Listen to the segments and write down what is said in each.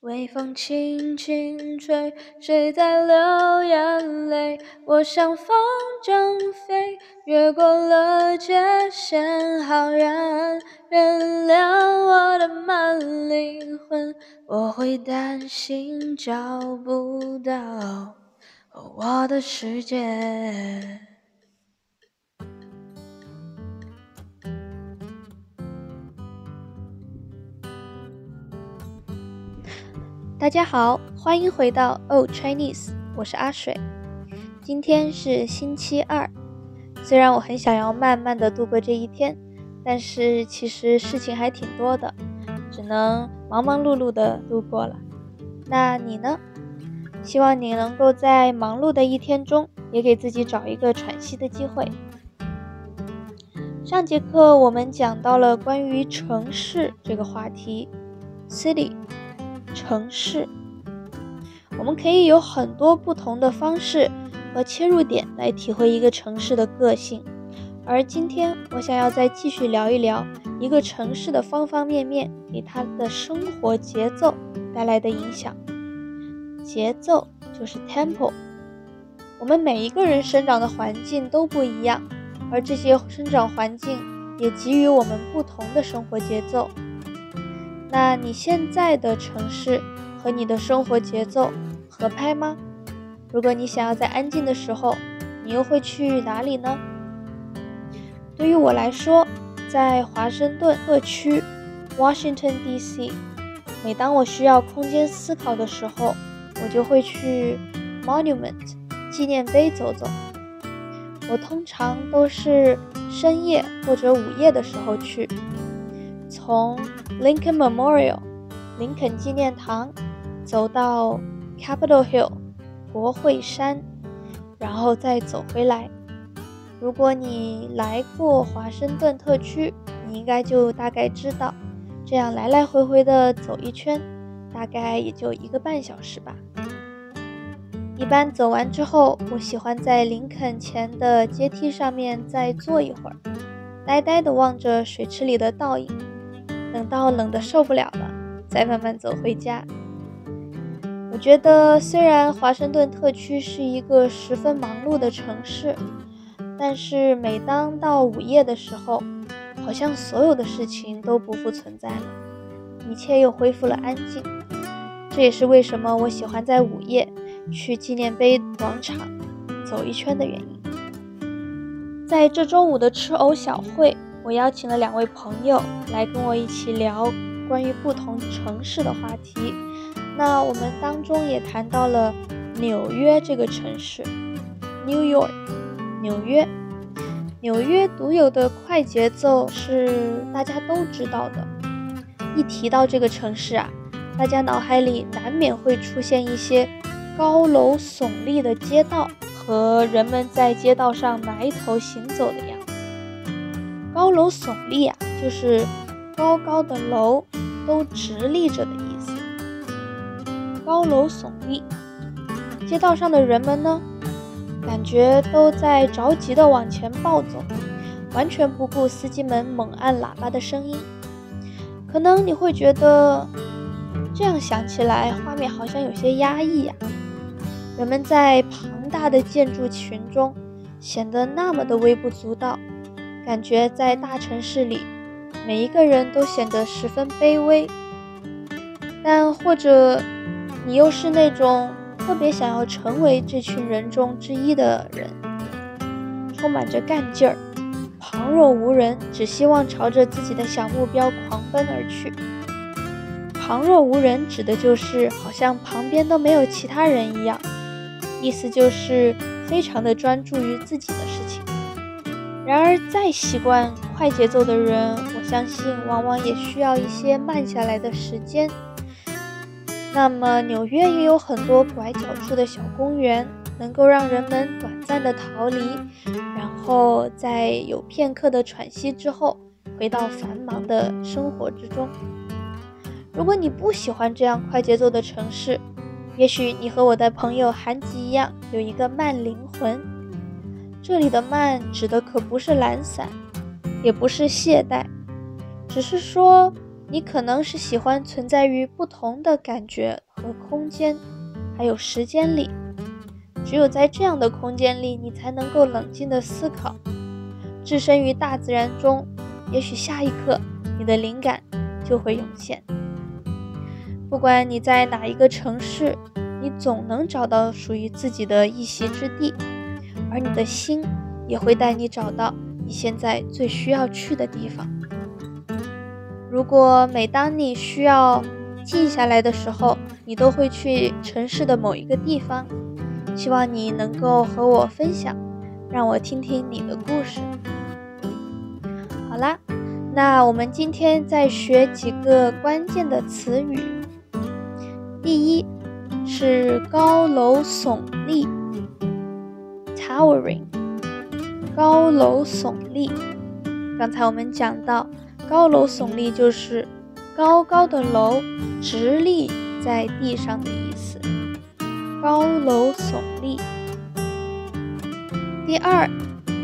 微风轻轻吹，谁在流眼泪？我像风筝飞，越过了界限，好远。原谅我的慢灵魂，我会担心找不到我的世界。大家好，欢迎回到 Old Chinese，我是阿水。今天是星期二，虽然我很想要慢慢的度过这一天，但是其实事情还挺多的，只能忙忙碌碌的度过了。那你呢？希望你能够在忙碌的一天中，也给自己找一个喘息的机会。上节课我们讲到了关于城市这个话题，city。城市，我们可以有很多不同的方式和切入点来体会一个城市的个性。而今天，我想要再继续聊一聊一个城市的方方面面给它的生活节奏带来的影响。节奏就是 tempo。我们每一个人生长的环境都不一样，而这些生长环境也给予我们不同的生活节奏。那你现在的城市和你的生活节奏合拍吗？如果你想要在安静的时候，你又会去哪里呢？对于我来说，在华盛顿特区 （Washington D.C.），每当我需要空间思考的时候，我就会去 Monument 纪念碑走走。我通常都是深夜或者午夜的时候去。从 Lincoln Memorial 林肯纪念堂走到 Capitol Hill 国会山，然后再走回来。如果你来过华盛顿特区，你应该就大概知道，这样来来回回的走一圈，大概也就一个半小时吧。一般走完之后，我喜欢在林肯前的阶梯上面再坐一会儿，呆呆地望着水池里的倒影。等到冷的受不了了，再慢慢走回家。我觉得，虽然华盛顿特区是一个十分忙碌的城市，但是每当到午夜的时候，好像所有的事情都不复存在了，一切又恢复了安静。这也是为什么我喜欢在午夜去纪念碑广场走一圈的原因。在这周五的吃藕小会。我邀请了两位朋友来跟我一起聊关于不同城市的话题。那我们当中也谈到了纽约这个城市，New York，纽约。纽约独有的快节奏是大家都知道的。一提到这个城市啊，大家脑海里难免会出现一些高楼耸立的街道和人们在街道上埋头行走的。高楼耸立啊，就是高高的楼都直立着的意思。高楼耸立，街道上的人们呢，感觉都在着急的往前暴走，完全不顾司机们猛按喇叭的声音。可能你会觉得，这样想起来，画面好像有些压抑呀。人们在庞大的建筑群中，显得那么的微不足道。感觉在大城市里，每一个人都显得十分卑微。但或者你又是那种特别想要成为这群人中之一的人，充满着干劲儿，旁若无人，只希望朝着自己的小目标狂奔而去。旁若无人指的就是好像旁边都没有其他人一样，意思就是非常的专注于自己的事情。然而，再习惯快节奏的人，我相信往往也需要一些慢下来的时间。那么，纽约也有很多拐角处的小公园，能够让人们短暂的逃离，然后在有片刻的喘息之后，回到繁忙的生活之中。如果你不喜欢这样快节奏的城市，也许你和我的朋友韩吉一样，有一个慢灵魂。这里的慢指的可不是懒散，也不是懈怠，只是说你可能是喜欢存在于不同的感觉和空间，还有时间里。只有在这样的空间里，你才能够冷静地思考。置身于大自然中，也许下一刻你的灵感就会涌现。不管你在哪一个城市，你总能找到属于自己的一席之地，而你的心也会带你找到你现在最需要去的地方。如果每当你需要静下来的时候，你都会去城市的某一个地方，希望你能够和我分享，让我听听你的故事。好啦，那我们今天再学几个关键的词语。第一是高楼耸立，towering，高楼耸立。刚才我们讲到。高楼耸立就是高高的楼直立在地上的意思。高楼耸立。第二，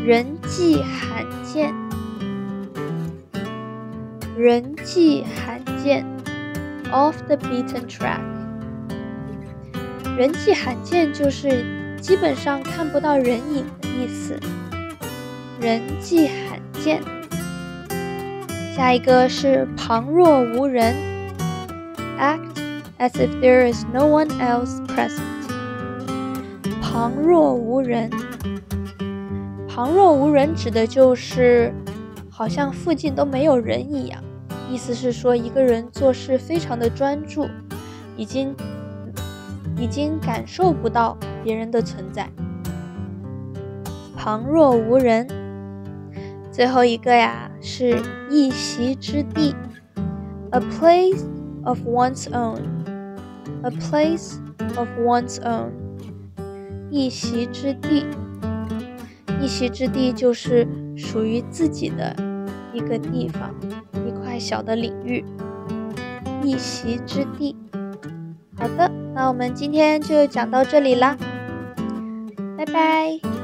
人迹罕见。人迹罕见，off the beaten track。人迹罕见就是基本上看不到人影的意思。人迹罕见。下一个是旁若无人，act as if there is no one else present。旁若无人，旁若无人指的就是好像附近都没有人一样，意思是说一个人做事非常的专注，已经已经感受不到别人的存在。旁若无人，最后一个呀。是一席之地，a place of one's own，a place of one's own，一席之地，一席之地就是属于自己的一个地方，一块小的领域，一席之地。好的，那我们今天就讲到这里啦，拜拜。